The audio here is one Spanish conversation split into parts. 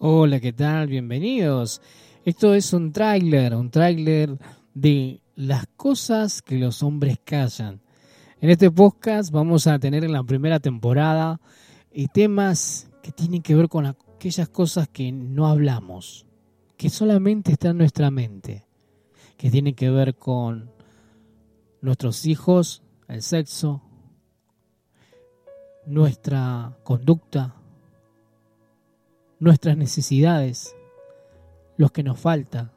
Hola, ¿qué tal? Bienvenidos. Esto es un tráiler, un tráiler de las cosas que los hombres callan. En este podcast vamos a tener en la primera temporada eh, temas que tienen que ver con aquellas cosas que no hablamos, que solamente están en nuestra mente, que tienen que ver con nuestros hijos, el sexo, nuestra conducta, nuestras necesidades, lo que nos falta,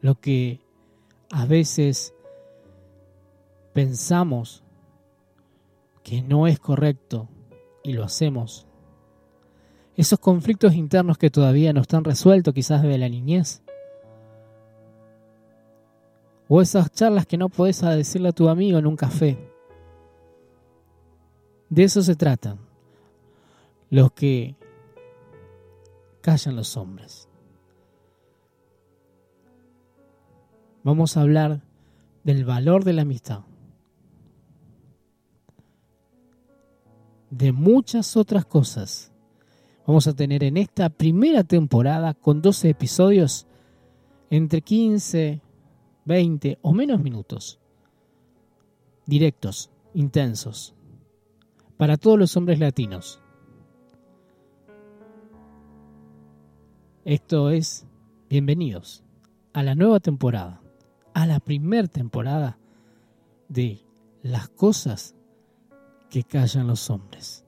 lo que a veces pensamos que no es correcto y lo hacemos. Esos conflictos internos que todavía no están resueltos quizás de la niñez. O esas charlas que no podés decirle a tu amigo en un café. De eso se trata. Los que callan los hombres. Vamos a hablar del valor de la amistad. De muchas otras cosas. Vamos a tener en esta primera temporada con 12 episodios entre 15, 20 o menos minutos. Directos, intensos. Para todos los hombres latinos. Esto es, bienvenidos a la nueva temporada, a la primera temporada de las cosas que callan los hombres.